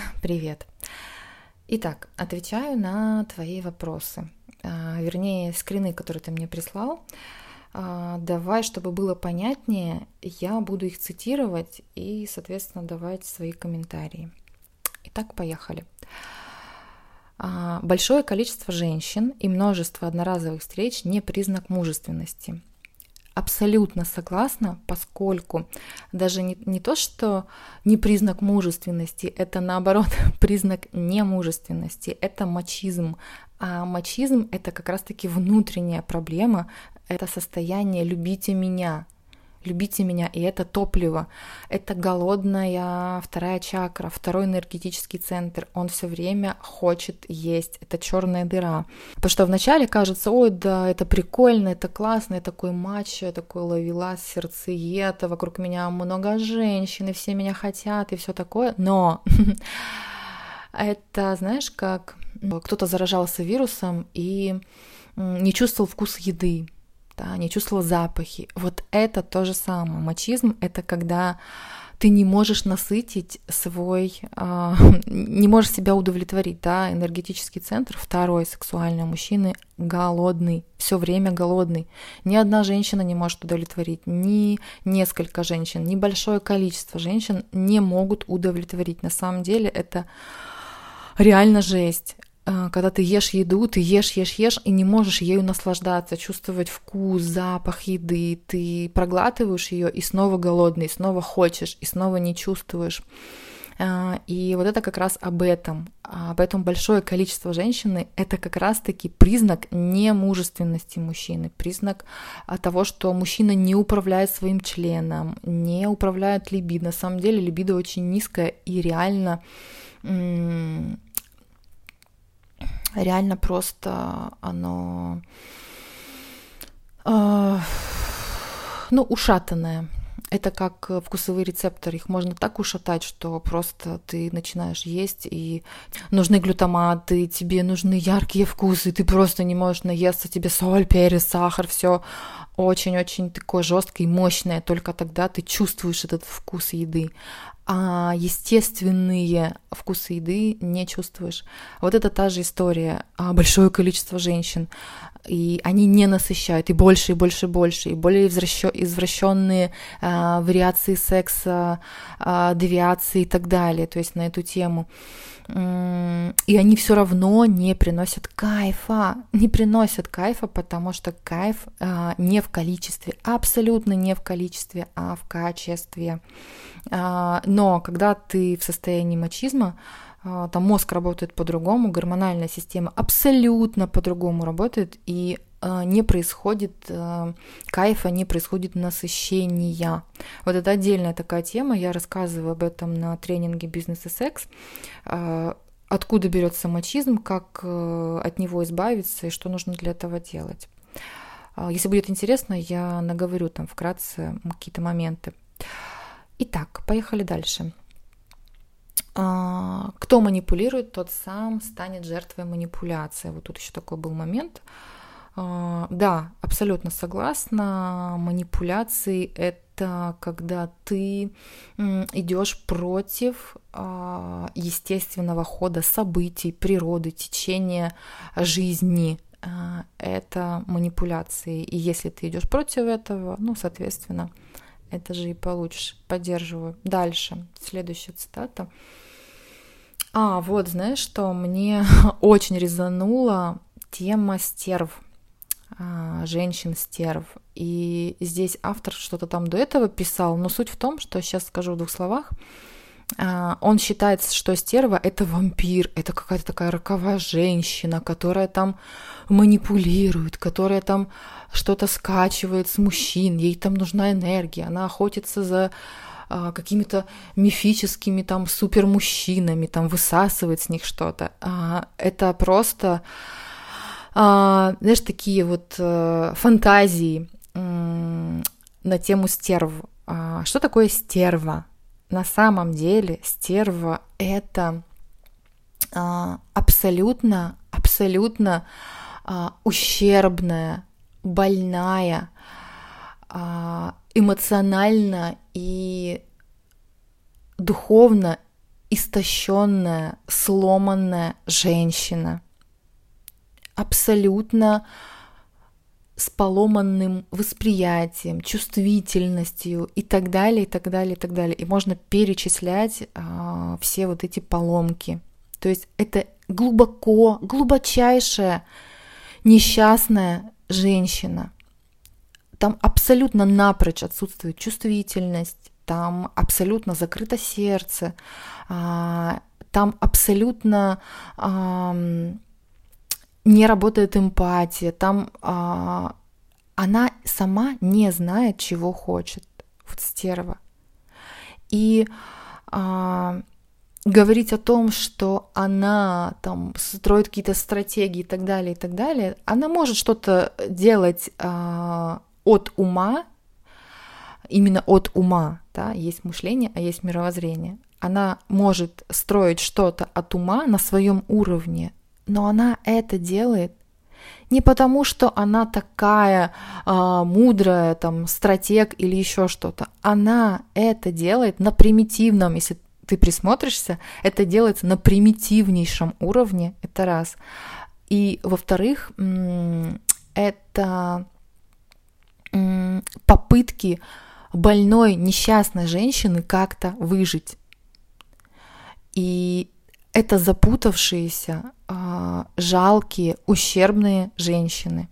привет. Итак, отвечаю на твои вопросы, а, вернее, скрины, которые ты мне прислал. А, давай, чтобы было понятнее, я буду их цитировать и, соответственно, давать свои комментарии. Итак, поехали. А, большое количество женщин и множество одноразовых встреч не признак мужественности абсолютно согласна, поскольку даже не, не то, что не признак мужественности, это наоборот признак немужественности, это мачизм. А мачизм это как раз-таки внутренняя проблема, это состояние «любите меня», любите меня, и это топливо, это голодная вторая чакра, второй энергетический центр, он все время хочет есть, это черная дыра. Потому что вначале кажется, ой, да, это прикольно, это классно, я такой мачо, я такой ловила сердцеед, вокруг меня много женщин, и все меня хотят, и все такое, но это, знаешь, как кто-то заражался вирусом и не чувствовал вкус еды, да, не чувствовал запахи. Вот это то же самое. Мачизм — это когда ты не можешь насытить свой, э, не можешь себя удовлетворить, да, энергетический центр, второй сексуальный мужчины голодный, все время голодный. Ни одна женщина не может удовлетворить, ни несколько женщин, ни большое количество женщин не могут удовлетворить. На самом деле это реально жесть. А, когда ты ешь еду, ты ешь, ешь, ешь, и не можешь ею наслаждаться, чувствовать вкус, запах еды, ты проглатываешь ее и снова голодный, и снова хочешь, и снова не чувствуешь. А, и вот это как раз об этом. А, поэтому большое количество женщины — это как раз-таки признак немужественности мужчины, признак того, что мужчина не управляет своим членом, не управляет либидо. На самом деле либидо очень низкое и реально реально просто оно, э, ну, ушатанное. Это как вкусовые рецепторы, их можно так ушатать, что просто ты начинаешь есть, и нужны глютаматы, тебе нужны яркие вкусы, ты просто не можешь наесться, тебе соль, перец, сахар, все очень-очень такое жесткое и мощное, только тогда ты чувствуешь этот вкус еды а естественные вкусы еды не чувствуешь. Вот это та же история. А, большое количество женщин, и они не насыщают, и больше, и больше, и больше, и более извращенные а, вариации секса, а, девиации и так далее, то есть на эту тему и они все равно не приносят кайфа, не приносят кайфа, потому что кайф а, не в количестве, абсолютно не в количестве, а в качестве. А, но когда ты в состоянии мачизма, а, там мозг работает по-другому, гормональная система абсолютно по-другому работает, и не происходит а, кайфа, не происходит насыщения. Вот это отдельная такая тема, я рассказываю об этом на тренинге «Бизнес и секс», откуда берется мачизм, как э, от него избавиться и что нужно для этого делать. Если будет интересно, я наговорю там вкратце какие-то моменты. Итак, поехали дальше. Кто манипулирует, тот сам станет жертвой манипуляции. Вот тут еще такой был момент. А, да, абсолютно согласна. Манипуляции это когда ты идешь против а, естественного хода событий, природы, течения жизни. Это манипуляции. И если ты идешь против этого, ну, соответственно, это же и получишь. Поддерживаю. Дальше. Следующая цитата. А, вот, знаешь, что мне очень резанула тема стерв, а, женщин-стерв. И здесь автор что-то там до этого писал, но суть в том, что сейчас скажу в двух словах. А, он считает, что стерва — это вампир, это какая-то такая роковая женщина, которая там манипулирует, которая там что-то скачивает с мужчин, ей там нужна энергия, она охотится за а, какими-то мифическими там супермужчинами, там высасывает с них что-то. А, это просто, знаешь, такие вот э, фантазии на тему стерв. Что такое стерва? на самом деле стерва это а, абсолютно, абсолютно а, ущербная, больная, а, эмоционально и духовно истощенная, сломанная женщина. Абсолютно с поломанным восприятием, чувствительностью и так далее, и так далее, и так далее. И можно перечислять а, все вот эти поломки. То есть это глубоко, глубочайшая несчастная женщина. Там абсолютно напрочь отсутствует чувствительность, там абсолютно закрыто сердце, а, там абсолютно не работает эмпатия, там а, она сама не знает, чего хочет, вот стерва. И а, говорить о том, что она там строит какие-то стратегии и так далее, и так далее, она может что-то делать а, от ума, именно от ума, да, есть мышление, а есть мировоззрение. Она может строить что-то от ума на своем уровне, но она это делает не потому, что она такая э, мудрая, там, стратег или еще что-то. Она это делает на примитивном, если ты присмотришься, это делается на примитивнейшем уровне, это раз. И во-вторых, это попытки больной, несчастной женщины как-то выжить. И это запутавшиеся, жалкие, ущербные женщины.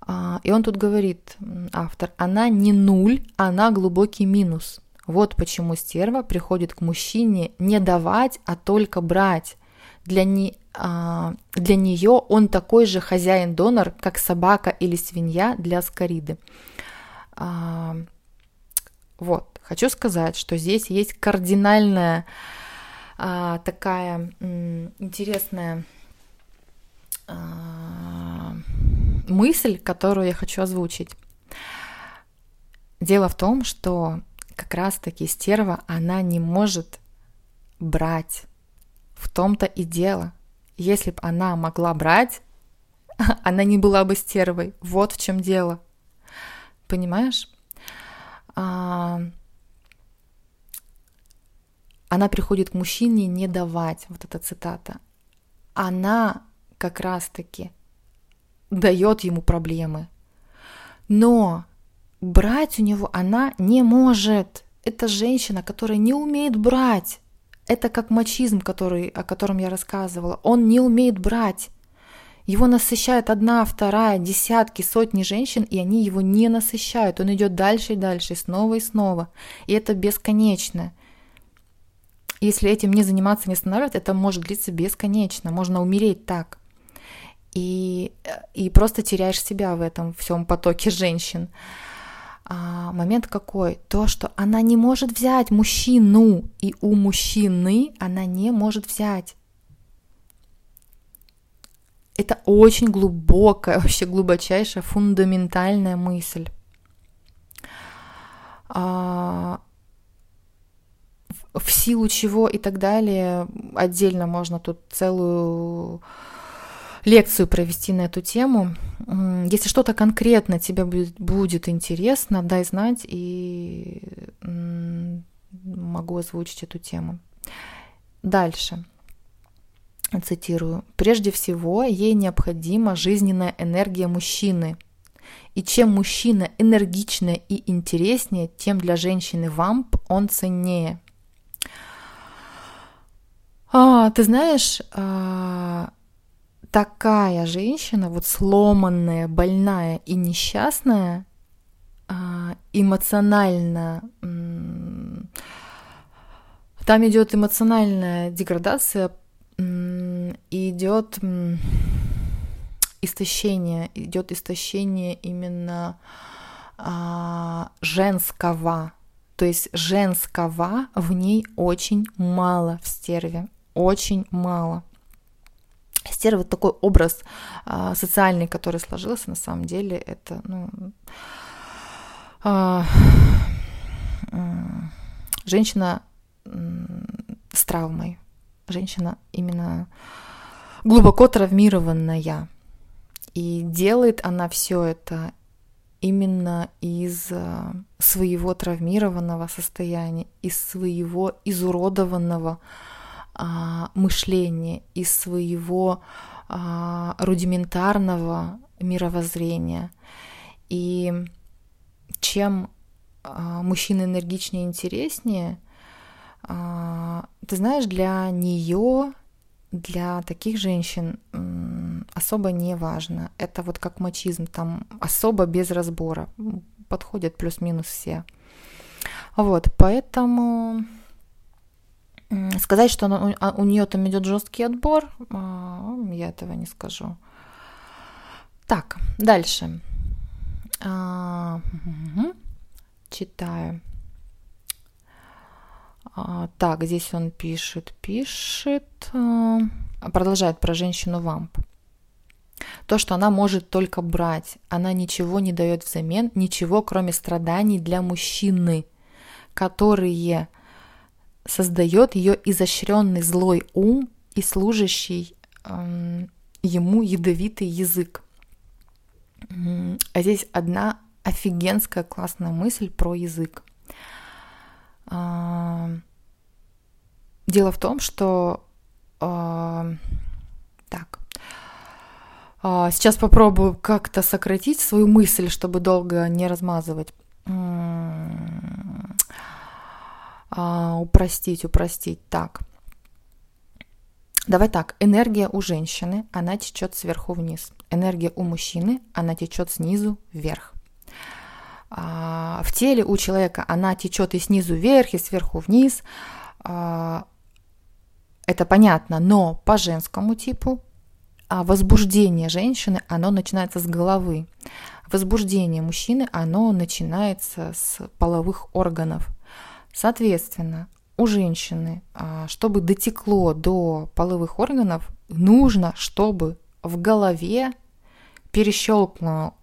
А, и он тут говорит, автор, она не нуль, она глубокий минус. Вот почему стерва приходит к мужчине не давать, а только брать. Для, не, а, для нее он такой же хозяин-донор, как собака или свинья для скориды. Вот, хочу сказать, что здесь есть кардинальная а, такая м, интересная а, мысль, которую я хочу озвучить. Дело в том, что как раз-таки стерва, она не может брать. В том-то и дело. Если бы она могла брать, она не была бы стервой. Вот в чем дело. Понимаешь? Она приходит к мужчине не давать, вот эта цитата. Она как раз-таки дает ему проблемы. Но брать у него она не может. Это женщина, которая не умеет брать. Это как мачизм, который, о котором я рассказывала. Он не умеет брать. Его насыщает одна, вторая, десятки, сотни женщин, и они его не насыщают. Он идет дальше и дальше, снова и снова. И это бесконечно. Если этим не заниматься, не останавливать, это может длиться бесконечно. Можно умереть так. И, и просто теряешь себя в этом всем потоке женщин. А, момент какой? То, что она не может взять мужчину, и у мужчины она не может взять. Это очень глубокая, вообще глубочайшая, фундаментальная мысль. А, в силу чего и так далее. Отдельно можно тут целую лекцию провести на эту тему. Если что-то конкретно тебе будет интересно, дай знать и могу озвучить эту тему. Дальше. Цитирую. Прежде всего, ей необходима жизненная энергия мужчины. И чем мужчина энергичнее и интереснее, тем для женщины вамп он ценнее – а, ты знаешь, а, такая женщина, вот сломанная, больная и несчастная, а, эмоционально, там идет эмоциональная деградация, идет истощение, идет истощение именно а, женского, то есть женского в ней очень мало в стерве, очень мало. Стерва вот такой образ а, социальный, который сложился, на самом деле, это, ну, а, женщина с травмой, женщина именно глубоко травмированная. И делает она все это именно из э, своего травмированного состояния, из своего изуродованного а, мышления, из своего а, рудиментарного мировоззрения. И чем а, мужчина энергичнее и интереснее, ты знаешь, для нее, для таких женщин особо не важно. Это вот как мачизм, там особо без разбора. Подходят плюс-минус все. Вот, поэтому сказать, что она, у, у нее там идет жесткий отбор, я этого не скажу. Так, дальше. А, угу. Читаю. А, так, здесь он пишет, пишет, а, продолжает про женщину вамп. То, что она может только брать, она ничего не дает взамен, ничего, кроме страданий для мужчины, которые создает ее изощренный злой ум и служащий э, ему ядовитый язык. А здесь одна офигенская классная мысль про язык. А, дело в том, что а, так, а, сейчас попробую как-то сократить свою мысль, чтобы долго не размазывать. Упростить, упростить. Так. Давай так, энергия у женщины, она течет сверху вниз. Энергия у мужчины, она течет снизу вверх. А, в теле у человека она течет и снизу вверх, и сверху вниз. А, это понятно, но по женскому типу а возбуждение женщины, оно начинается с головы. Возбуждение мужчины, оно начинается с половых органов. Соответственно, у женщины, чтобы дотекло до половых органов, нужно, чтобы в голове перещелкнуло,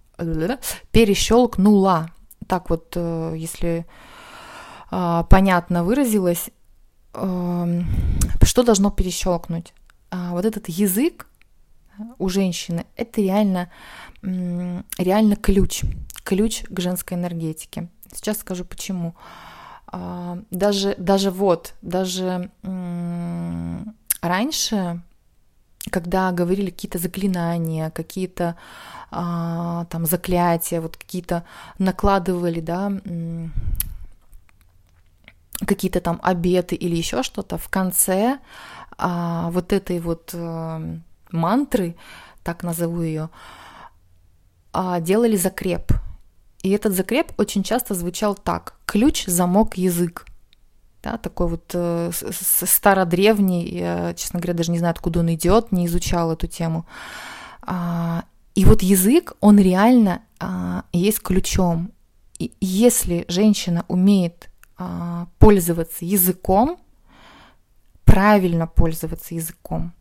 перещелкнула. Так вот, э, если а, понятно выразилась, эм, что должно перещелкнуть? А, вот этот язык у женщины – это реально, реально ключ, ключ к женской энергетике. Сейчас скажу почему. А, даже, даже вот, даже раньше когда говорили какие-то заклинания, какие-то а, там заклятия, вот какие-то накладывали, да, какие-то там обеты или еще что-то, в конце а, вот этой вот а, мантры, так назову ее, а, делали закреп. И этот закреп очень часто звучал так: ключ, замок, язык да, такой вот э, стародревний, я, честно говоря, даже не знаю, откуда он идет, не изучал эту тему. А, и вот язык, он реально а, есть ключом. И если женщина умеет а, пользоваться языком, правильно пользоваться языком,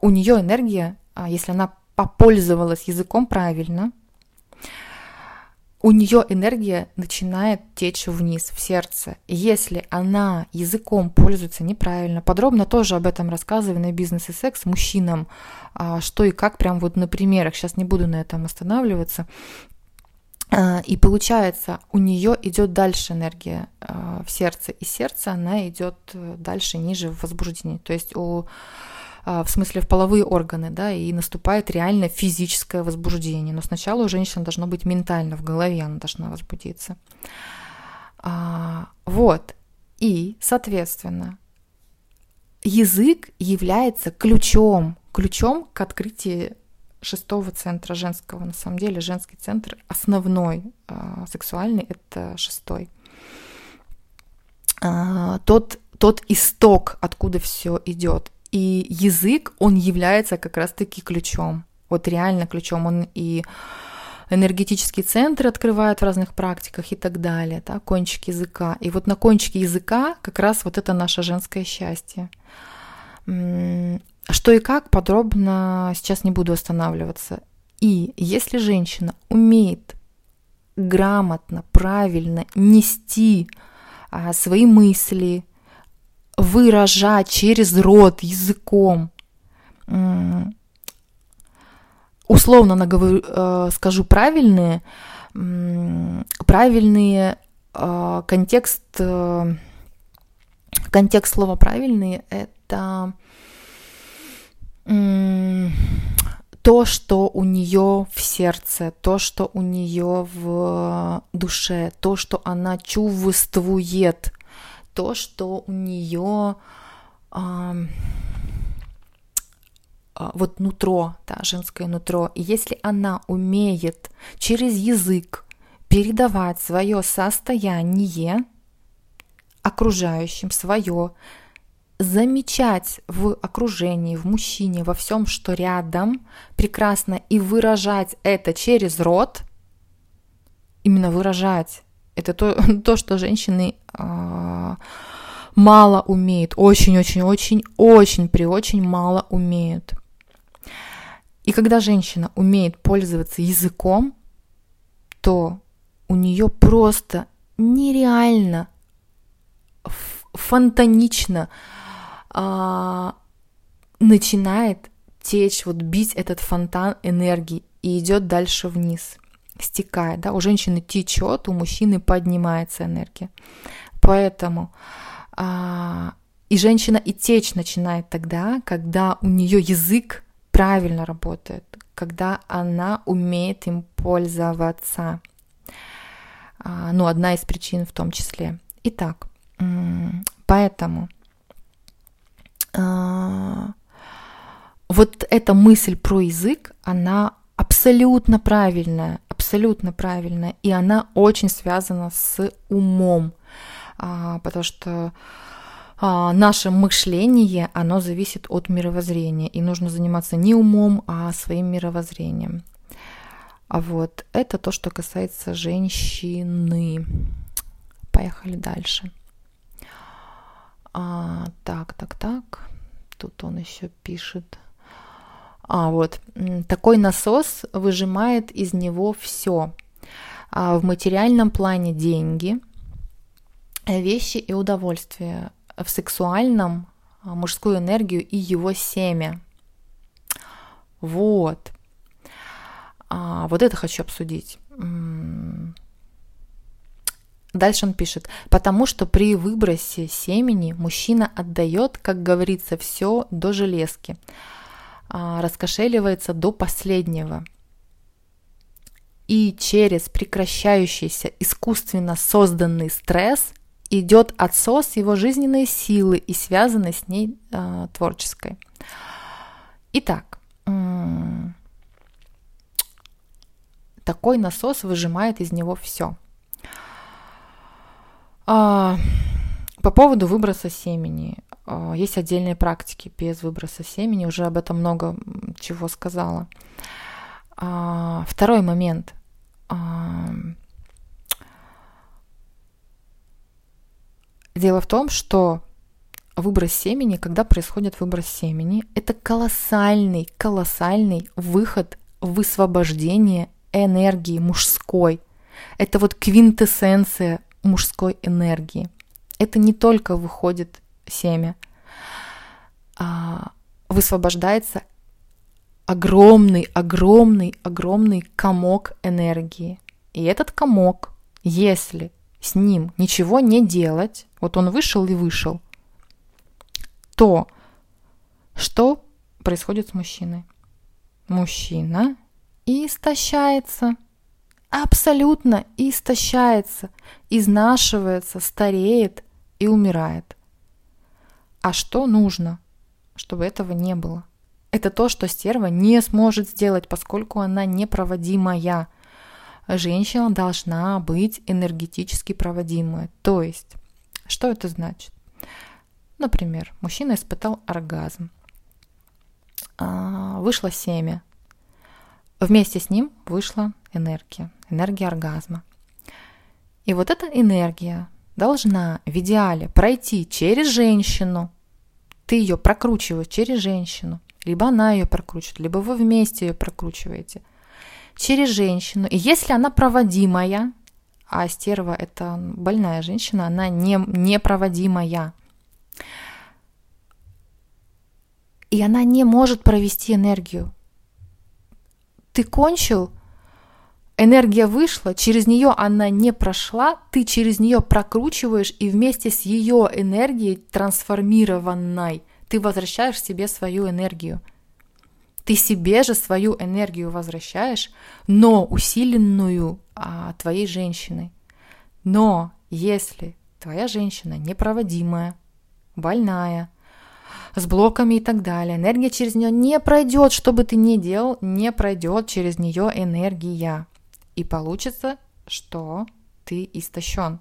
у нее энергия, а, если она попользовалась языком правильно, у нее энергия начинает течь вниз, в сердце. Если она языком пользуется неправильно, подробно тоже об этом рассказываю на бизнес и секс мужчинам, а, что и как, прям вот на примерах, сейчас не буду на этом останавливаться. А, и получается, у нее идет дальше энергия а, в сердце, и сердце она идет э, дальше, ниже в возбуждении. То есть у в смысле в половые органы, да, и наступает реально физическое возбуждение. Но сначала у женщины должно быть ментально, в голове она должна возбудиться. А, вот. И, соответственно, язык является ключом, ключом к открытию шестого центра женского. На самом деле женский центр основной э, сексуальный это шестой. Тот, тот исток, откуда все идет. И язык, он является как раз-таки ключом. Вот реально ключом. Он и энергетический центр открывает в разных практиках и так далее, да, кончик языка. И вот на кончике языка как раз вот это наше женское счастье. Что и как, подробно сейчас не буду останавливаться. И если женщина умеет грамотно, правильно нести а, свои мысли, выражать через рот, языком. Условно наговорю, э, скажу правильные правильные э, контекст э, контекст слова правильные это то, что у нее в сердце, то, что у нее в душе, то, что она чувствует, то, что у нее а, вот нутро, да, женское нутро. И если она умеет через язык передавать свое состояние окружающим, свое, замечать в окружении, в мужчине, во всем, что рядом, прекрасно, и выражать это через рот, именно выражать, это то, то что женщины мало умеют, очень-очень-очень-очень при очень мало умеют. И когда женщина умеет пользоваться языком, то у нее просто нереально фонтанично а, начинает течь, вот бить этот фонтан энергии и идет дальше вниз, стекает, да, у женщины течет, у мужчины поднимается энергия. Поэтому а, и женщина и течь начинает тогда, когда у нее язык правильно работает, когда она умеет им пользоваться. А, ну, одна из причин в том числе. Итак, поэтому а, вот эта мысль про язык, она абсолютно правильная, абсолютно правильная, и она очень связана с умом, потому что а, наше мышление, оно зависит от мировоззрения, и нужно заниматься не умом, а своим мировоззрением. А вот это то, что касается женщины. Поехали дальше. А, так, так, так. Тут он еще пишет. А, вот. Такой насос выжимает из него все. А в материальном плане деньги, вещи и удовольствия. В сексуальном а, мужскую энергию и его семя. Вот. А, вот это хочу обсудить. Дальше он пишет, потому что при выбросе семени мужчина отдает, как говорится, все до железки, а, раскошеливается до последнего. И через прекращающийся искусственно созданный стресс идет отсос его жизненной силы и связанной с ней э, творческой. Итак, такой насос выжимает из него все – а, по поводу выброса семени. А, есть отдельные практики без выброса семени, уже об этом много чего сказала. Второй момент. Дело в том, что выброс семени, когда происходит выброс семени, это колоссальный, колоссальный выход, высвобождение энергии мужской. Это вот квинтэссенция мужской энергии. Это не только выходит семя, а высвобождается огромный, огромный, огромный комок энергии. И этот комок, если с ним ничего не делать, вот он вышел и вышел, то что происходит с мужчиной? Мужчина истощается – абсолютно истощается, изнашивается, стареет и умирает. А что нужно, чтобы этого не было? Это то, что стерва не сможет сделать, поскольку она непроводимая. Женщина должна быть энергетически проводимая. То есть, что это значит? Например, мужчина испытал оргазм. А, вышло семя. Вместе с ним вышла энергия энергия оргазма. И вот эта энергия должна в идеале пройти через женщину. Ты ее прокручиваешь через женщину. Либо она ее прокручивает, либо вы вместе ее прокручиваете. Через женщину. И если она проводимая, а стерва – это больная женщина, она не, непроводимая, и она не может провести энергию. Ты кончил, энергия вышла, через нее она не прошла, ты через нее прокручиваешь и вместе с ее энергией трансформированной ты возвращаешь себе свою энергию. Ты себе же свою энергию возвращаешь, но усиленную а, твоей женщиной. Но если твоя женщина непроводимая, больная, с блоками и так далее. Энергия через нее не пройдет, что бы ты ни делал, не пройдет через нее энергия. И получится, что ты истощен.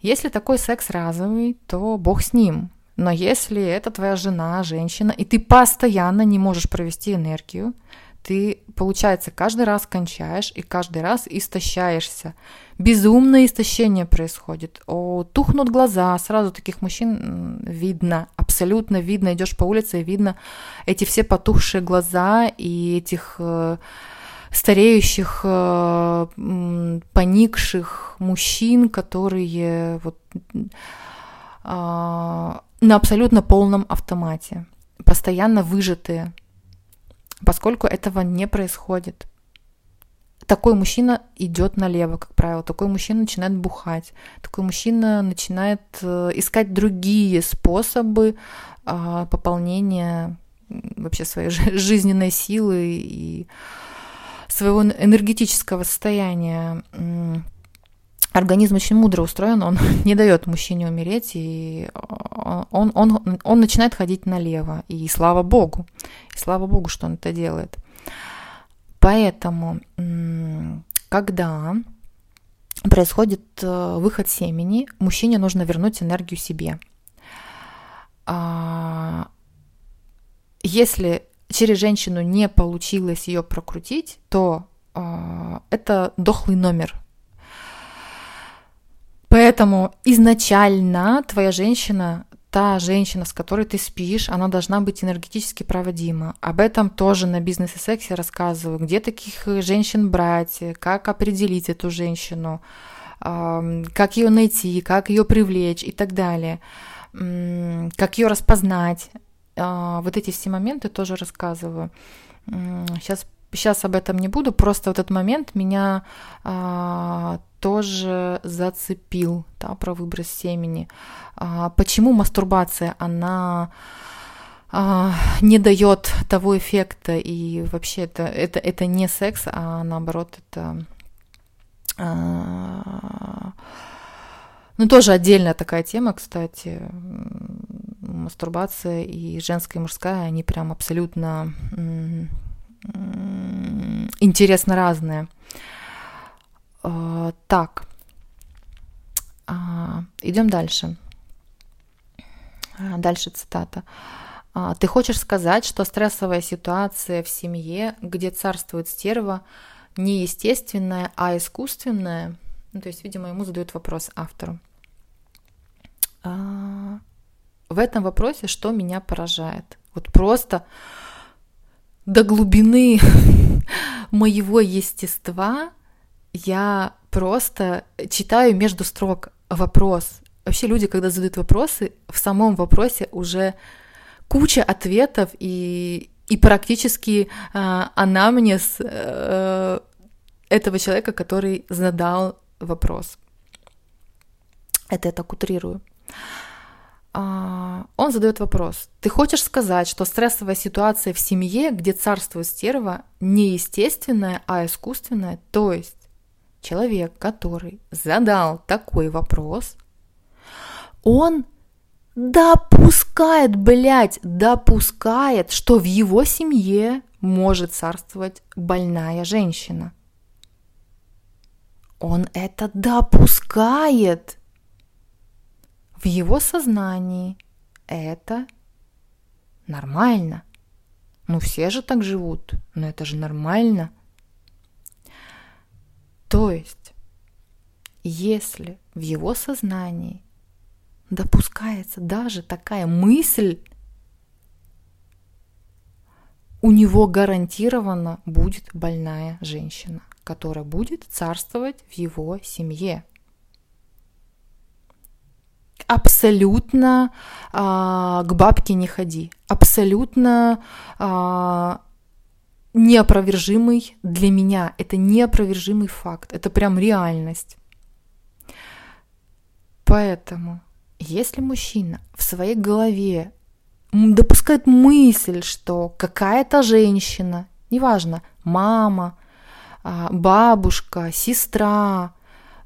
Если такой секс разовый, то бог с ним. Но если это твоя жена, женщина, и ты постоянно не можешь провести энергию, ты, получается, каждый раз кончаешь и каждый раз истощаешься. Безумное истощение происходит. О, тухнут глаза, сразу таких мужчин видно, абсолютно видно. Идешь по улице и видно эти все потухшие глаза и этих э, стареющих, э, поникших мужчин, которые вот э, на абсолютно полном автомате, постоянно выжатые поскольку этого не происходит. Такой мужчина идет налево, как правило. Такой мужчина начинает бухать. Такой мужчина начинает э, искать другие способы а, пополнения вообще своей жизненной силы и своего энергетического состояния. Организм очень мудро устроен, он не дает мужчине умереть, и он, он, он начинает ходить налево. И слава богу, и слава богу, что он это делает. Поэтому, когда происходит э, выход семени, мужчине нужно вернуть энергию себе. А, если через женщину не получилось ее прокрутить, то а, это дохлый номер Поэтому изначально твоя женщина, та женщина, с которой ты спишь, она должна быть энергетически проводима. Об этом тоже на бизнес и сексе рассказываю. Где таких женщин брать, как определить эту женщину, как ее найти, как ее привлечь и так далее, как ее распознать. А, вот эти все моменты тоже рассказываю. Сейчас сейчас об этом не буду, просто вот этот момент меня а, тоже зацепил, да, про выброс семени. А, почему мастурбация, она а, не дает того эффекта, и вообще это, это, это не секс, а наоборот это... А, ну, тоже отдельная такая тема, кстати. Мастурбация и женская, и мужская, они прям абсолютно интересно разные. А, так, а, идем дальше. А, дальше цитата. Ты хочешь сказать, что стрессовая ситуация в семье, где царствует стерва, не естественная, а искусственная? Ну, то есть, видимо, ему задают вопрос автору. В этом вопросе что меня поражает? Вот просто до глубины моего естества я просто читаю между строк вопрос. Вообще люди, когда задают вопросы, в самом вопросе уже куча ответов и, и практически э, анамнез э, этого человека, который задал вопрос. Это я так утрирую. А, он задает вопрос. Ты хочешь сказать, что стрессовая ситуация в семье, где царствует стерва, не естественная, а искусственная? То есть человек, который задал такой вопрос, он допускает, блядь, допускает, что в его семье может царствовать больная женщина. Он это допускает. В его сознании это нормально. Ну все же так живут, но это же нормально – то есть, если в его сознании допускается даже такая мысль, у него гарантированно будет больная женщина, которая будет царствовать в его семье. Абсолютно а, к бабке не ходи, абсолютно а, неопровержимый для меня, это неопровержимый факт, это прям реальность. Поэтому, если мужчина в своей голове допускает мысль, что какая-то женщина, неважно, мама, а, бабушка, сестра,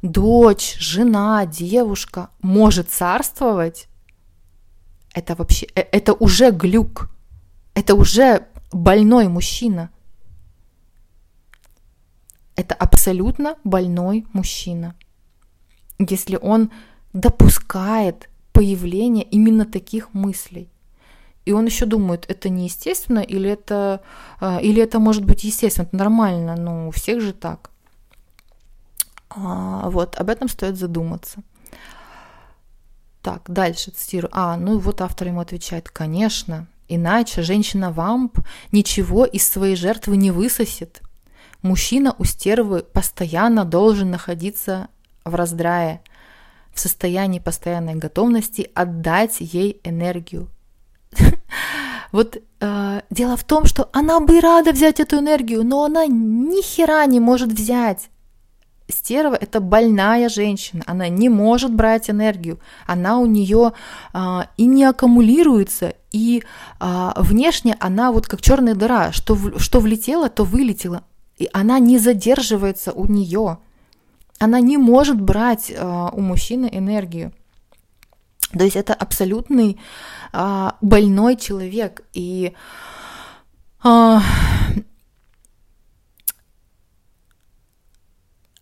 дочь, жена, девушка может царствовать, это вообще, э, это уже глюк, это уже больной мужчина. Это абсолютно больной мужчина. Если он допускает появление именно таких мыслей. И он еще думает, это неестественно или это, а, или это может быть естественно, это нормально, ну у всех же так. А, вот, об этом стоит задуматься. Так, дальше цитирую. А, ну и вот автор ему отвечает, конечно, иначе женщина-вамп ничего из своей жертвы не высосет. Мужчина у стервы постоянно должен находиться в раздрае, в состоянии постоянной готовности отдать ей энергию. Вот э, дело в том, что она бы рада взять эту энергию, но она ни хера не может взять стерва – это больная женщина, она не может брать энергию, она у нее а, и не аккумулируется, и а, внешне она вот как черная дыра, что, в, что влетело, то вылетело, и она не задерживается у нее, она не может брать а, у мужчины энергию. То есть это абсолютный а, больной человек, и а,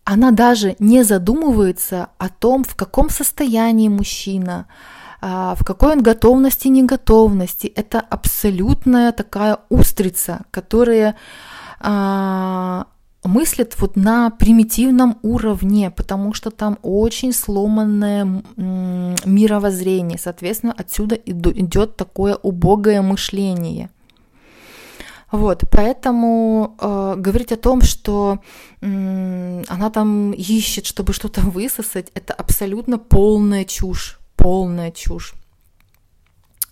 она даже не задумывается о том, в каком состоянии мужчина, а, в какой он готовности, неготовности. Это абсолютная такая устрица, которая а, мыслит вот на примитивном уровне, потому что там очень сломанное мировоззрение. Соответственно, отсюда идет такое убогое мышление. Вот, поэтому э, говорить о том, что э, она там ищет, чтобы что-то высосать, это абсолютно полная чушь, полная чушь.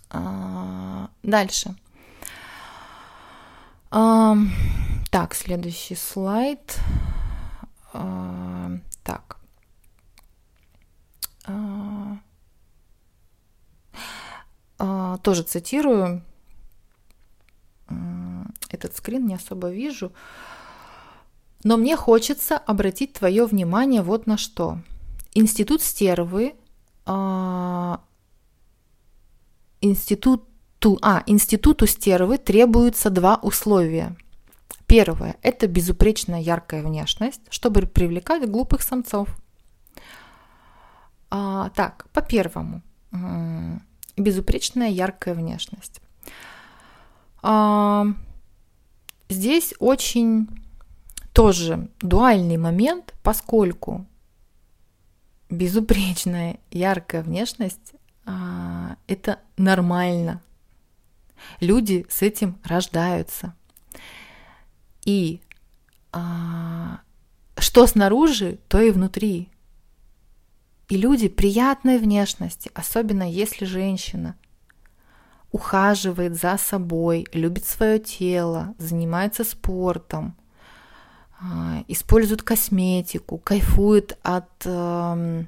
А, дальше. А, так, следующий слайд. А, так. А, а, тоже цитирую этот скрин не особо вижу. Но мне хочется обратить твое внимание вот на что. Институт стервы, а, институту, а, институту стервы требуются два условия. Первое – это безупречная яркая внешность, чтобы привлекать глупых самцов. А, так, по первому. Безупречная яркая внешность. А, здесь очень тоже дуальный момент, поскольку безупречная яркая внешность а, это нормально. Люди с этим рождаются. И а, что снаружи, то и внутри. И люди приятной внешности, особенно если женщина ухаживает за собой, любит свое тело, занимается спортом, а, использует косметику, кайфует от э,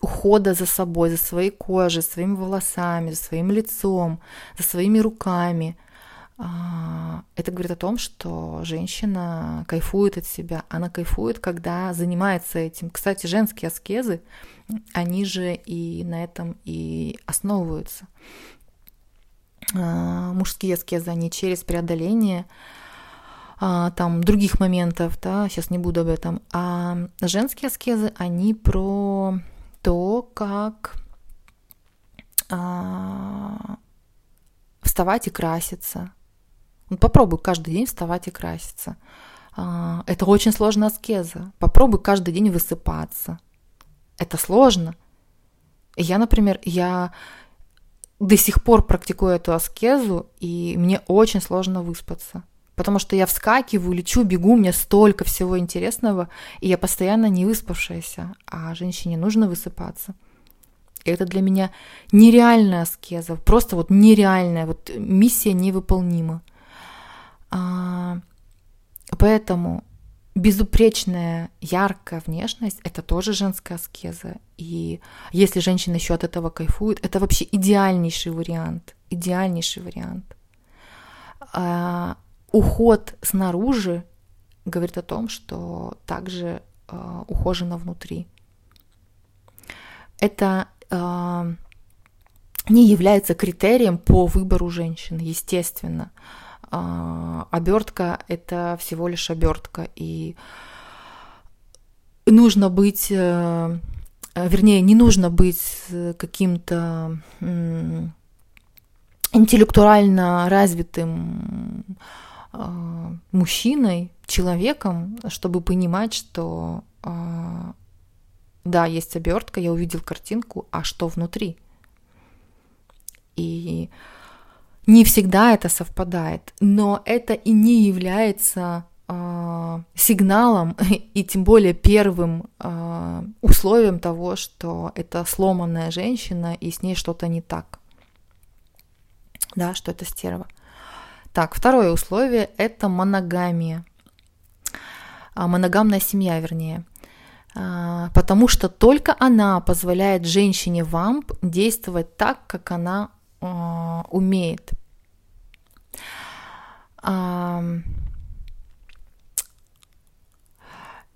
ухода за собой, за своей кожей, своими волосами, за своим лицом, за своими руками. А, это говорит о том, что женщина кайфует от себя. Она кайфует, когда занимается этим. Кстати, женские аскезы, они же и на этом и основываются. А, мужские аскезы, они через преодоление а, там других моментов, да, сейчас не буду об этом. А женские аскезы, они про то, как а, вставать и краситься. Вот попробуй каждый день вставать и краситься. А, это очень сложная аскеза. Попробуй каждый день высыпаться. Это сложно. Я, например, я до сих пор практикую эту аскезу, и мне очень сложно выспаться. Потому что я вскакиваю, лечу, бегу, у меня столько всего интересного, и я постоянно не выспавшаяся, а женщине нужно высыпаться. И это для меня нереальная аскеза, просто вот нереальная, вот миссия невыполнима. А, Поэтому безупречная, яркая внешность – это тоже женская аскеза. И если женщина еще от этого кайфует, это вообще идеальнейший вариант. Идеальнейший вариант. А, уход снаружи говорит о том, что также а, ухожено внутри. Это а, не является критерием по выбору женщины, естественно. А, обертка это всего лишь обертка, и нужно быть, э, вернее, не нужно быть каким-то интеллектуально развитым мужчиной, человеком, чтобы понимать, что а, да, есть обертка, я увидел картинку, а что внутри? И не всегда это совпадает, но это и не является э, сигналом и тем более первым э, условием того, что это сломанная женщина и с ней что-то не так. Да, что это стерва. Так, второе условие – это моногамия. А, моногамная семья, вернее. А, потому что только она позволяет женщине вамп действовать так, как она э, умеет. А,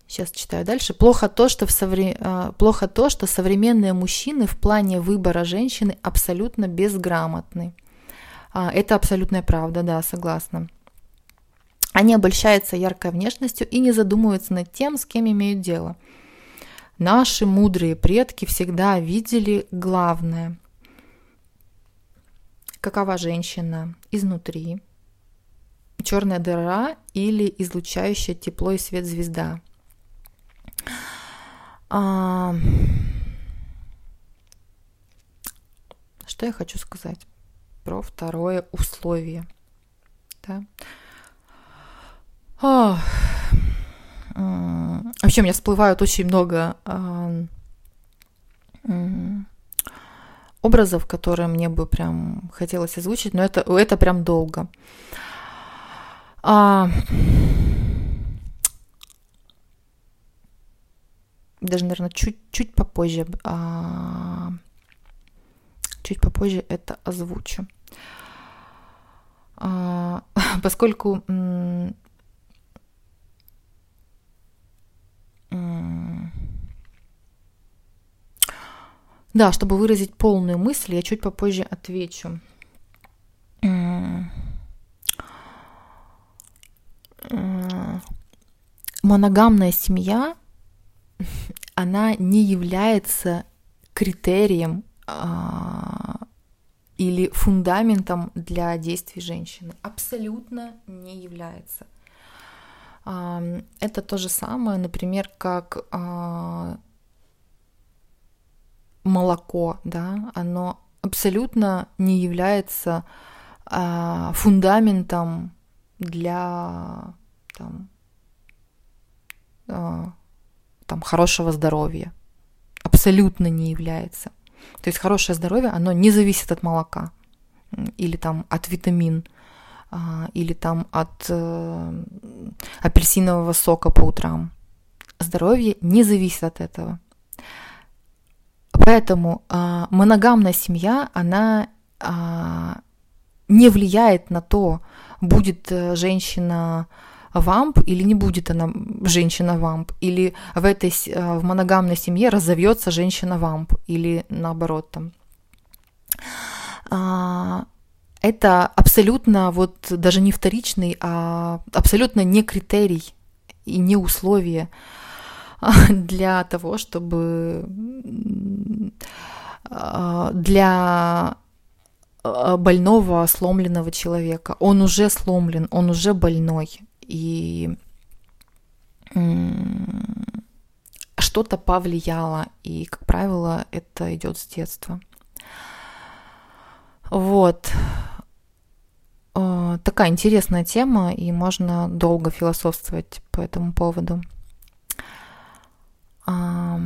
сейчас читаю дальше. Плохо то, что в совре... А, плохо то, что современные мужчины в плане выбора женщины абсолютно безграмотны. А, это абсолютная правда, да, согласна. Они обольщаются яркой внешностью и не задумываются над тем, с кем имеют дело. Наши мудрые предки всегда видели главное – какова женщина изнутри, черная дыра или излучающая тепло и свет звезда. А... Что я хочу сказать про второе условие? Да? О, вообще у меня всплывают очень много а, образов, которые мне бы прям хотелось озвучить, но это, это прям долго. А, даже, наверное, чуть-чуть попозже, а, чуть попозже это озвучу. А, поскольку да, чтобы выразить полную мысль, я чуть попозже отвечу. Моногамная семья, она не является критерием а, или фундаментом для действий женщины. Абсолютно не является. Это то же самое, например, как а, молоко, да, оно абсолютно не является а, фундаментом для там, а, там хорошего здоровья. Абсолютно не является. То есть хорошее здоровье, оно не зависит от молока или там от витамин, а, или там от э, апельсинового сока по утрам. Здоровье не зависит от этого. Поэтому а, моногамная семья, она а, не влияет на то, будет э, женщина вамп или не будет она женщина вамп, или в этой э, в моногамной семье разовьется женщина вамп, или наоборот там. А, это абсолютно вот даже не вторичный, а абсолютно не критерий и не условие для того, чтобы а, для а, больного, сломленного человека. Он уже сломлен, он уже больной. И что-то повлияло, и, как правило, это идет с детства. Вот. А, такая интересная тема, и можно долго философствовать по этому поводу. А,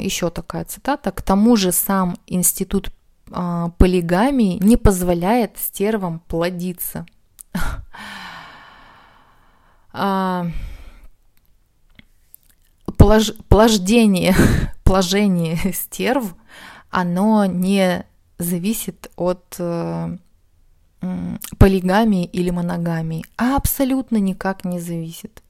еще такая цитата. К тому же сам институт а, полигамии не позволяет стервам плодиться. а, плож, плождение, положение стерв, оно не зависит от э, полигамии или моногамии, а абсолютно никак не зависит.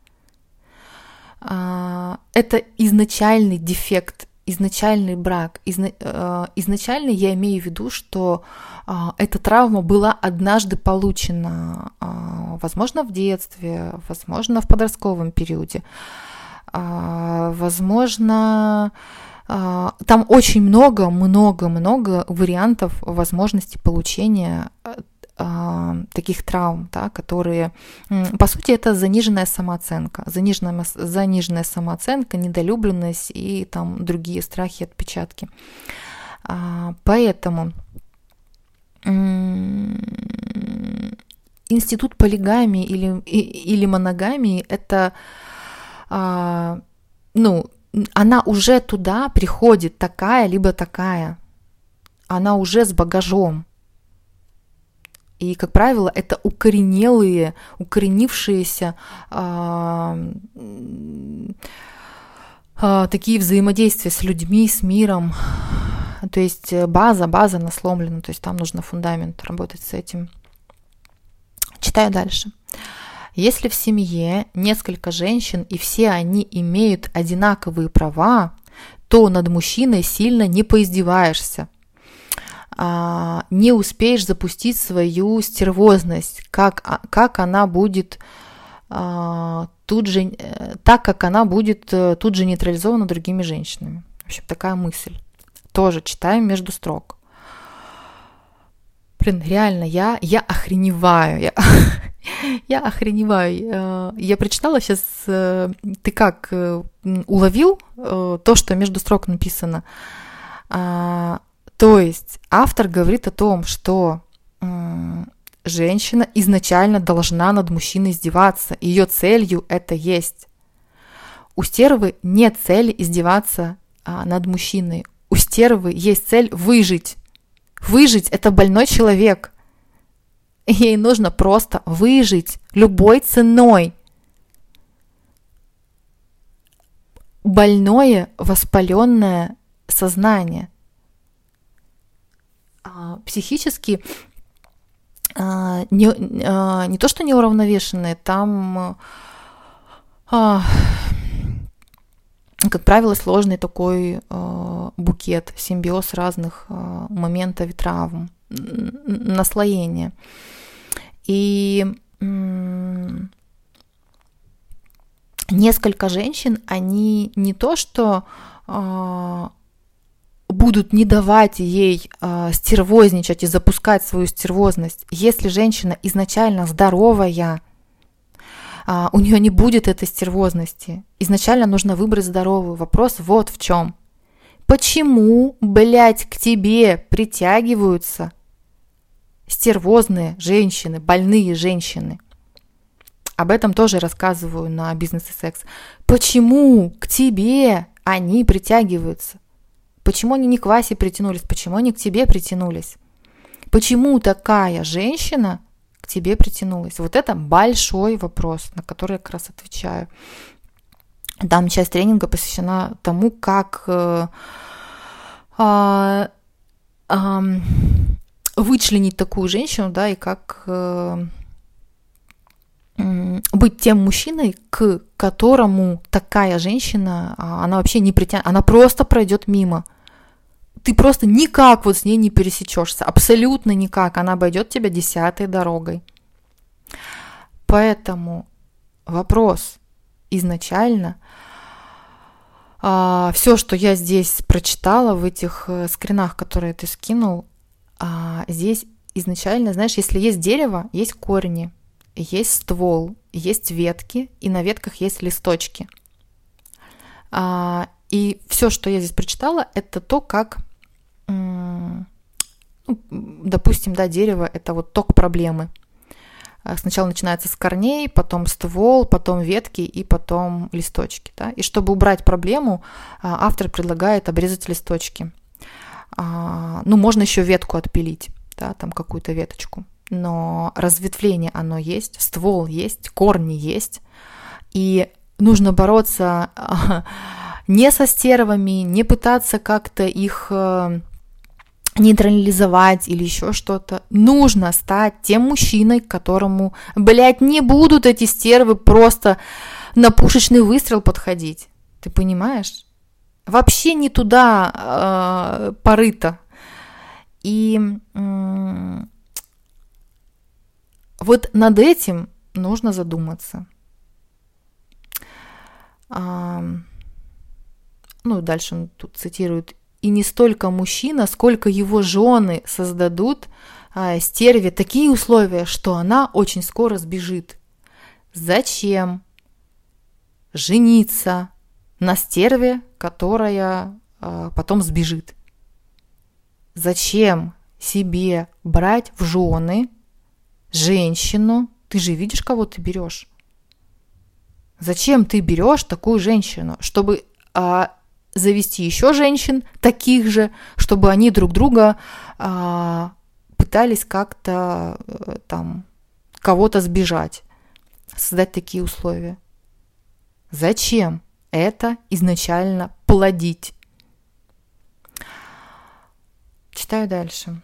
А, это изначальный дефект, изначальный брак. Изна, э, изначально я имею в виду, что а, эта травма была однажды получена, а, возможно, в детстве, возможно, в подростковом периоде, возможно, там очень много, много, много вариантов возможностей получения э, таких травм, да, которые, по сути, это заниженная самооценка, заниженная, заниженная самооценка, недолюбленность и там другие страхи, отпечатки. А, поэтому институт полигамии или, или моногамии это, а, ну, она уже туда приходит такая, либо такая. Она уже с багажом. И, как правило, это укоренелые, укоренившиеся а, а, такие взаимодействия с людьми, с миром. То есть база, база насломлена, то есть там нужно фундамент работать с этим. Читаю дальше. Если в семье несколько женщин и все они имеют одинаковые права, то над мужчиной сильно не поиздеваешься. А, не успеешь запустить свою стервозность, как, а, как она будет а, тут же, э, так как она будет э, тут же нейтрализована другими женщинами. В общем, такая мысль. Тоже читаем между строк. Блин, реально, я, я охреневаю. Я, я охреневаю. Э, я прочитала сейчас, ты как уловил то, что между строк написано? То есть автор говорит о том, что женщина изначально должна над мужчиной издеваться. Ее целью это есть. У стервы нет цели издеваться а, над мужчиной. У стервы есть цель выжить. Выжить это больной человек. Ей нужно просто выжить любой ценой. Больное, воспаленное сознание. А, психически а, не, а, не то, что неуравновешенные, там, как правило, сложный такой букет, симбиоз разных моментов и травм, наслоения. И несколько женщин, они не то, что будут не давать ей э, стервозничать и запускать свою стервозность, если женщина изначально здоровая, э, у нее не будет этой стервозности. Изначально нужно выбрать здоровую. Вопрос вот в чем. Почему, блядь, к тебе притягиваются стервозные женщины, больные женщины? Об этом тоже рассказываю на бизнес и секс. Почему к тебе они притягиваются? Почему они не к Васе притянулись? Почему они к тебе притянулись? Почему такая женщина к тебе притянулась? Вот это большой вопрос, на который я как раз отвечаю. Там часть тренинга посвящена тому, как э, э, э, вычленить такую женщину, да, и как э, быть тем мужчиной, к которому такая женщина, а, она вообще не притянет, она просто пройдет мимо ты просто никак вот с ней не пересечешься, абсолютно никак, она обойдет тебя десятой дорогой. Поэтому вопрос изначально, а, все, что я здесь прочитала в этих э, скринах, которые ты скинул, а, здесь изначально, знаешь, если есть дерево, есть корни, есть ствол, есть ветки, и на ветках есть листочки. А, и все, что я здесь прочитала, это то, как ну, допустим, да, дерево – это вот ток проблемы. А, сначала начинается с корней, потом ствол, потом ветки и потом листочки. Да? И чтобы убрать проблему, а, автор предлагает обрезать листочки. А, ну, можно еще ветку отпилить, да, там какую-то веточку. Но разветвление оно есть, ствол есть, корни есть, И нужно бороться не со стервами, не пытаться как-то их э, нейтрализовать или еще что-то. Нужно стать тем мужчиной, которому, блядь, не будут эти стервы просто на пушечный выстрел подходить. Ты понимаешь? Вообще не туда э, порыто. И э, вот над этим нужно задуматься. А, ну, дальше он тут цитирует и не столько мужчина, сколько его жены создадут а, стерве такие условия, что она очень скоро сбежит. Зачем жениться на стерве, которая а, потом сбежит? Зачем себе брать в жены женщину? Ты же видишь, кого ты берешь. Зачем ты берешь такую женщину, чтобы а, завести еще женщин, таких же, чтобы они друг друга а, пытались как-то а, там кого-то сбежать, создать такие условия. Зачем это изначально плодить? Читаю дальше.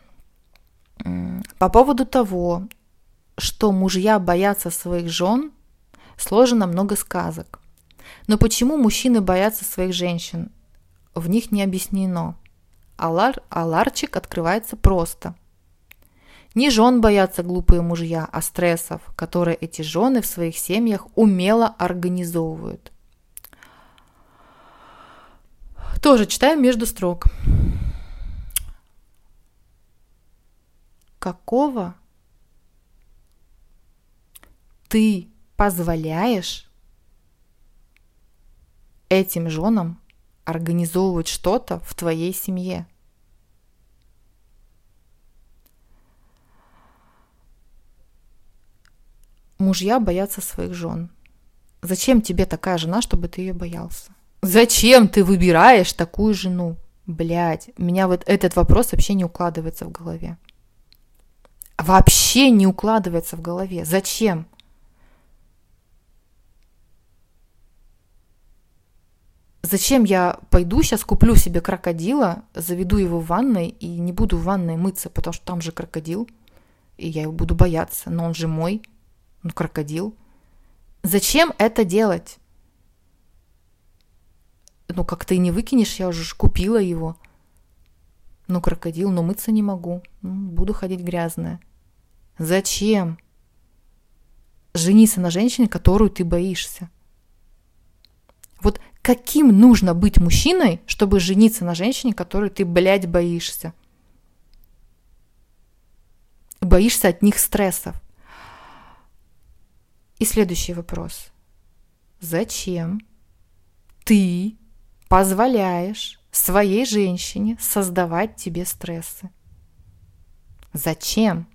По поводу того, что мужья боятся своих жен, сложено много сказок. Но почему мужчины боятся своих женщин? В них не объяснено. Алар, аларчик открывается просто. Не жен боятся глупые мужья, а стрессов, которые эти жены в своих семьях умело организовывают. Тоже читаем между строк. Какого ты позволяешь этим женам организовывать что-то в твоей семье. Мужья боятся своих жен. Зачем тебе такая жена, чтобы ты ее боялся? Зачем ты выбираешь такую жену? Блять, меня вот этот вопрос вообще не укладывается в голове. Вообще не укладывается в голове. Зачем? Зачем я пойду сейчас куплю себе крокодила, заведу его в ванной и не буду в ванной мыться, потому что там же крокодил, и я его буду бояться, но он же мой, ну крокодил. Зачем это делать? Ну как ты не выкинешь, я уже купила его. Ну крокодил, но мыться не могу, ну, буду ходить грязная. Зачем? Жениться на женщине, которую ты боишься. Вот каким нужно быть мужчиной, чтобы жениться на женщине, которой ты, блядь, боишься? Боишься от них стрессов. И следующий вопрос. Зачем ты позволяешь своей женщине создавать тебе стрессы? Зачем?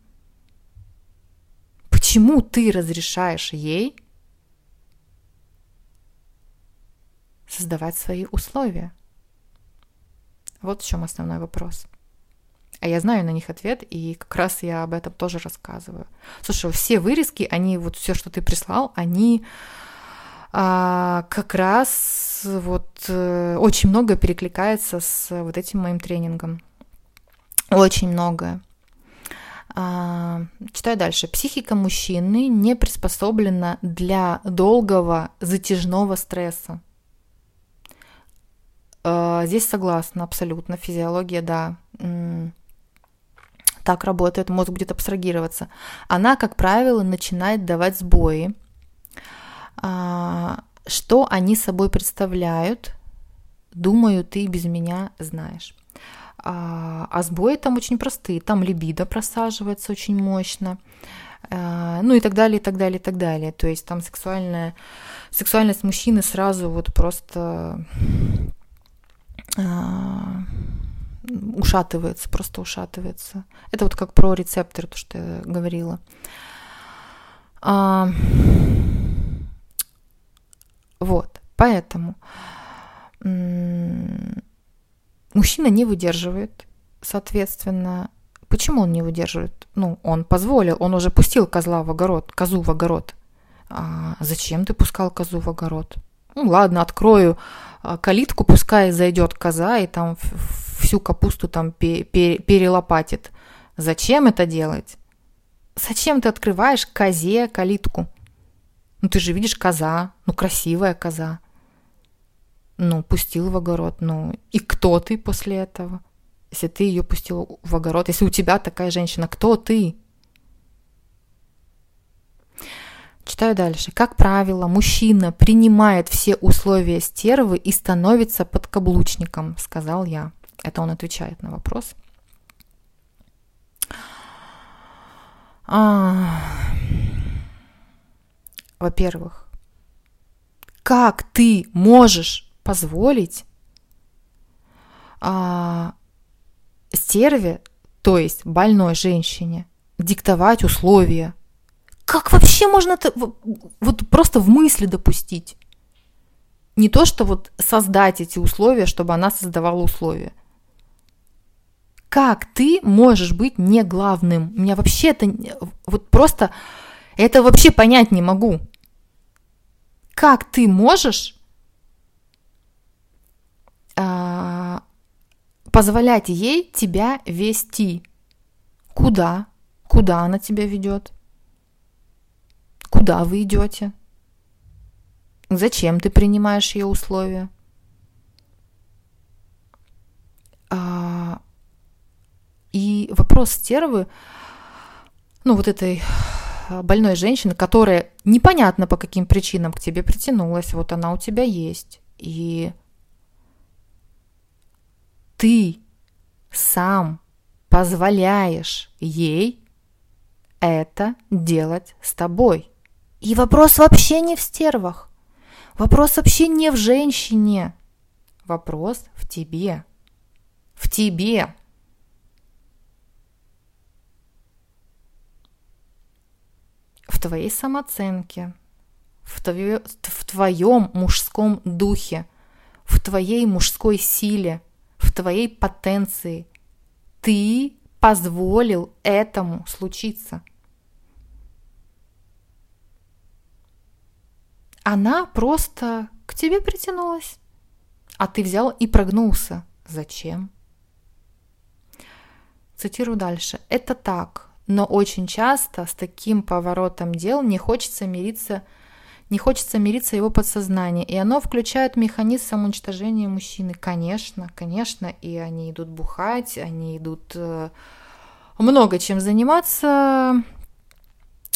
Почему ты разрешаешь ей создавать свои условия? Вот в чем основной вопрос. А я знаю на них ответ, и как раз я об этом тоже рассказываю. Слушай, все вырезки, они, вот все, что ты прислал, они а, как раз вот э, очень много перекликается с вот этим моим тренингом. Очень многое. А, читаю дальше. Психика мужчины не приспособлена для долгого затяжного стресса. А, здесь согласна абсолютно. Физиология, да, так работает, мозг будет абстрагироваться. Она, как правило, начинает давать сбои. А, что они собой представляют, думаю, ты без меня знаешь. А, а сбои там очень простые. Там либидо просаживается очень мощно. Ну и так далее, и так далее, и так далее. То есть там сексуальная, сексуальность мужчины сразу вот просто ушатывается, просто ушатывается. Это вот как про рецепторы, то, что я говорила. А, вот, поэтому мужчина не выдерживает, соответственно, почему он не выдерживает? Ну, он позволил, он уже пустил козла в огород, козу в огород. А, зачем ты пускал козу в огород? Ну ладно, открою а, калитку, пускай зайдет коза и там всю капусту там перелопатит. Зачем это делать? Зачем ты открываешь козе калитку? Ну ты же видишь коза, ну красивая коза. Ну, пустил в огород, ну и кто ты после этого? Если ты ее пустил в огород, если у тебя такая женщина, кто ты? Читаю дальше. Как правило, мужчина принимает все условия стервы и становится подкаблучником, сказал я. Это он отвечает на вопрос. А... Во-первых, как ты можешь позволить а, стерве, то есть больной женщине, диктовать условия как вообще можно это вот просто в мысли допустить? Не то, что вот создать эти условия, чтобы она создавала условия. Как ты можешь быть не главным? У меня вообще это вот просто это вообще понять не могу. Как ты можешь а, позволять ей тебя вести? Куда? Куда она тебя ведет? Куда вы идете? Зачем ты принимаешь ее условия? А, и вопрос стервы, ну вот этой больной женщины, которая непонятно по каким причинам к тебе притянулась, вот она у тебя есть, и ты сам позволяешь ей это делать с тобой. И вопрос вообще не в стервах. Вопрос вообще не в женщине. Вопрос в тебе. В тебе. В твоей самооценке, в, твое, в твоем мужском духе, в твоей мужской силе, в твоей потенции. Ты позволил этому случиться – Она просто к тебе притянулась, а ты взял и прогнулся. Зачем? Цитирую дальше. Это так, но очень часто с таким поворотом дел не хочется мириться, не хочется мириться его подсознание, и оно включает механизм самоуничтожения мужчины. Конечно, конечно, и они идут бухать, они идут э, много чем заниматься,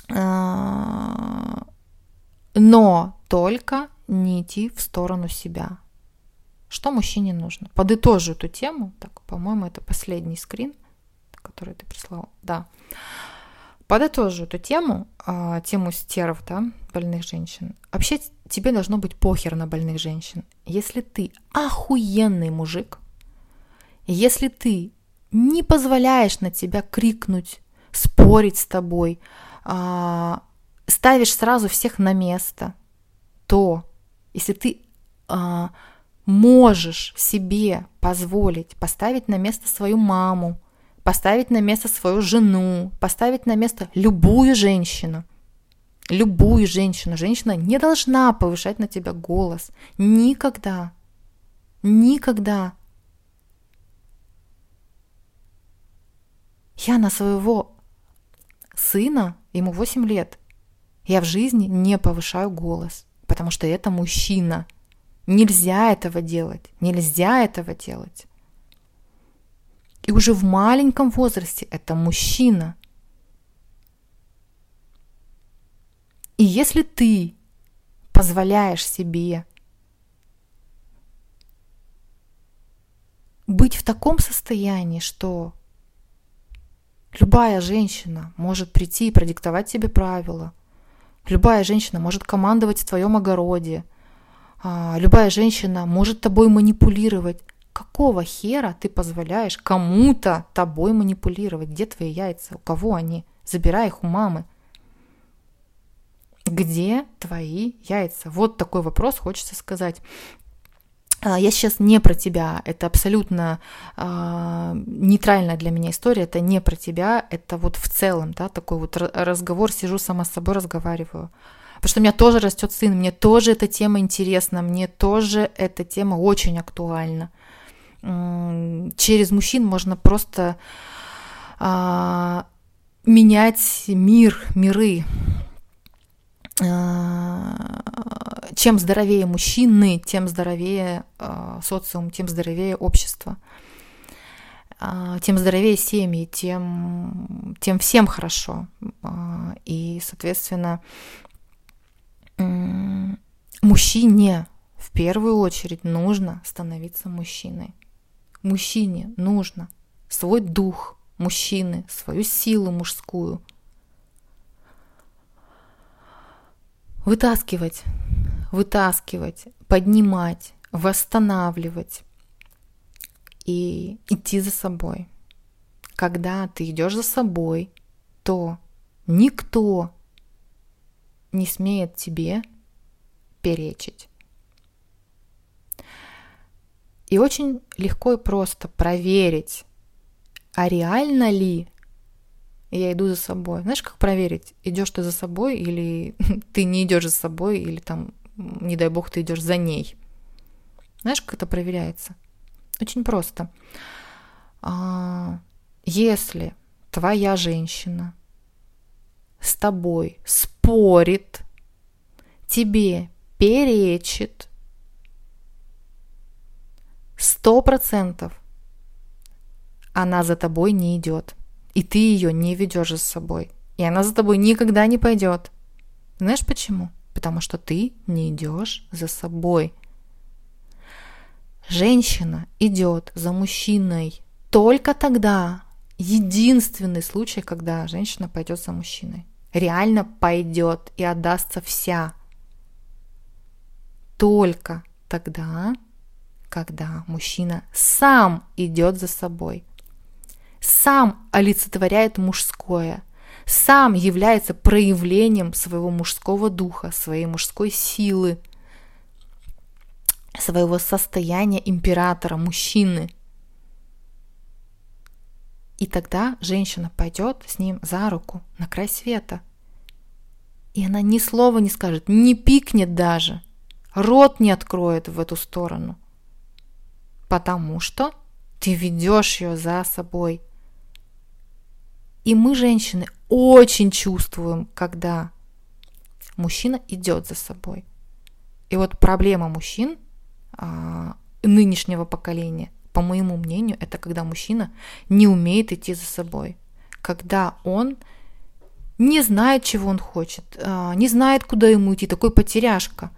э, но только не идти в сторону себя. Что мужчине нужно? Подытожу эту тему. Так, по-моему, это последний скрин, который ты прислал. Да. Подытожу эту тему, а, тему стерв, да, больных женщин. Вообще тебе должно быть похер на больных женщин. Если ты охуенный мужик, если ты не позволяешь на тебя крикнуть, спорить с тобой, а, ставишь сразу всех на место, то если ты а, можешь себе позволить поставить на место свою маму, поставить на место свою жену, поставить на место любую женщину, любую женщину, женщина не должна повышать на тебя голос. Никогда. Никогда. Я на своего сына, ему 8 лет, я в жизни не повышаю голос, потому что это мужчина. Нельзя этого делать. Нельзя этого делать. И уже в маленьком возрасте это мужчина. И если ты позволяешь себе быть в таком состоянии, что любая женщина может прийти и продиктовать тебе правила, Любая женщина может командовать в твоем огороде. А, любая женщина может тобой манипулировать. Какого хера ты позволяешь кому-то тобой манипулировать? Где твои яйца? У кого они? Забирай их у мамы. Где твои яйца? Вот такой вопрос хочется сказать. А, я сейчас не про тебя, это абсолютно э, нейтральная для меня история, это не про тебя, это вот в целом, да, такой вот разговор, сижу сама с собой разговариваю. Потому что у меня тоже растет сын, мне тоже эта тема интересна, мне тоже эта тема очень актуальна. Через мужчин можно просто а, менять мир, миры. А, чем здоровее мужчины, тем здоровее а, социум, тем здоровее общество. А, тем здоровее семьи, тем, тем всем хорошо. И, соответственно, мужчине в первую очередь нужно становиться мужчиной. Мужчине нужно свой дух мужчины, свою силу мужскую вытаскивать, вытаскивать, поднимать, восстанавливать, и идти за собой. Когда ты идешь за собой, то никто не смеет тебе перечить. И очень легко и просто проверить, а реально ли я иду за собой. Знаешь, как проверить, идешь ты за собой или ты не идешь за собой, или там, не дай бог, ты идешь за ней. Знаешь, как это проверяется? Очень просто. А, если твоя женщина с тобой спорит, тебе перечит, сто процентов она за тобой не идет. И ты ее не ведешь за собой. И она за тобой никогда не пойдет. Знаешь почему? Потому что ты не идешь за собой. Женщина идет за мужчиной только тогда, единственный случай, когда женщина пойдет за мужчиной. Реально пойдет и отдастся вся. Только тогда, когда мужчина сам идет за собой, сам олицетворяет мужское, сам является проявлением своего мужского духа, своей мужской силы, своего состояния императора, мужчины. И тогда женщина пойдет с ним за руку на край света. И она ни слова не скажет, не пикнет даже, рот не откроет в эту сторону. Потому что ты ведешь ее за собой. И мы, женщины, очень чувствуем, когда мужчина идет за собой. И вот проблема мужчин а, нынешнего поколения, по моему мнению, это когда мужчина не умеет идти за собой, когда он не знает, чего он хочет, а, не знает, куда ему идти, такой потеряшка.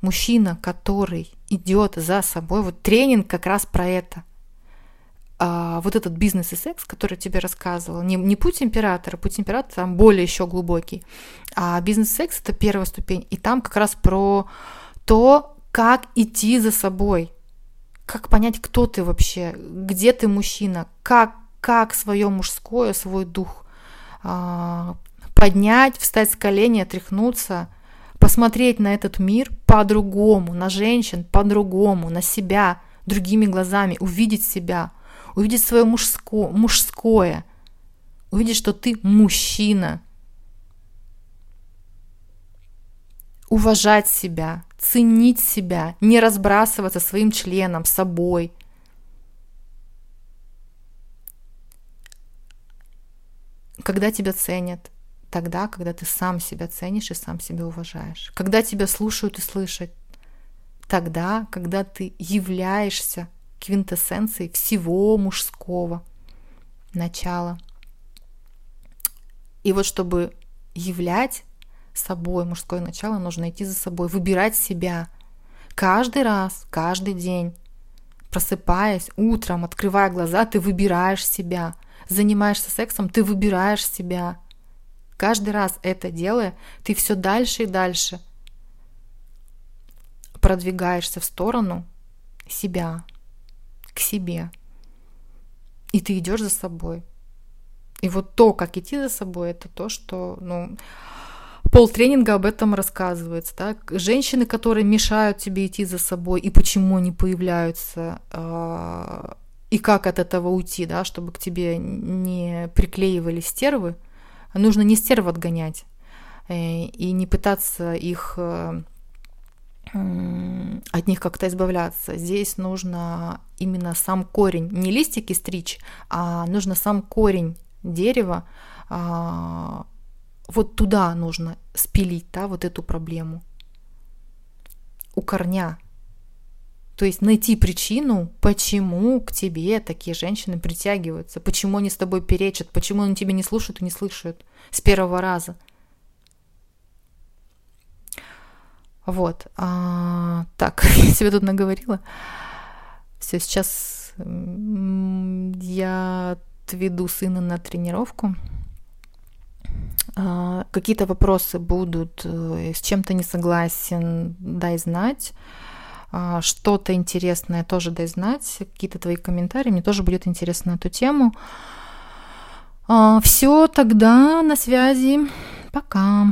Мужчина, который идет за собой, вот тренинг как раз про это. А, вот этот бизнес и секс, который тебе рассказывала, не, не путь императора, путь императора там более еще глубокий, а бизнес и секс это первая ступень, и там как раз про то, как идти за собой, как понять, кто ты вообще, где ты мужчина, как, как свое мужское, свой дух а, поднять, встать с колени, отряхнуться, посмотреть на этот мир по-другому, на женщин по-другому, на себя другими глазами, увидеть себя, увидеть свое мужско, мужское, увидеть, что ты мужчина, уважать себя, ценить себя, не разбрасываться своим членом, собой. Когда тебя ценят, тогда, когда ты сам себя ценишь и сам себя уважаешь. Когда тебя слушают и слышат, тогда, когда ты являешься квинтэссенцией всего мужского начала. И вот чтобы являть собой, мужское начало нужно идти за собой, выбирать себя. Каждый раз, каждый день, просыпаясь утром, открывая глаза, ты выбираешь себя. Занимаешься сексом, ты выбираешь себя. Каждый раз это делая, ты все дальше и дальше продвигаешься в сторону себя, к себе. И ты идешь за собой. И вот то, как идти за собой, это то, что, ну, Пол тренинга об этом рассказывается. Да? Женщины, которые мешают тебе идти за собой, и почему они появляются, э, и как от этого уйти, да, чтобы к тебе не приклеивали стервы. Нужно не стерв отгонять, э, и не пытаться их э, от них как-то избавляться. Здесь нужно именно сам корень, не листики стричь, а нужно сам корень дерева, а, вот туда нужно спилить, да, вот эту проблему у корня. То есть найти причину, почему к тебе такие женщины притягиваются, почему они с тобой перечат, почему они тебя не слушают и не слышат с первого раза. Вот. А, так, я себе тут наговорила. Все, сейчас я отведу сына на тренировку. А, какие-то вопросы будут, э, с чем-то не согласен, дай знать. А, что-то интересное тоже дай знать. Какие-то твои комментарии, мне тоже будет интересно эту тему. А, Все, тогда на связи. Пока.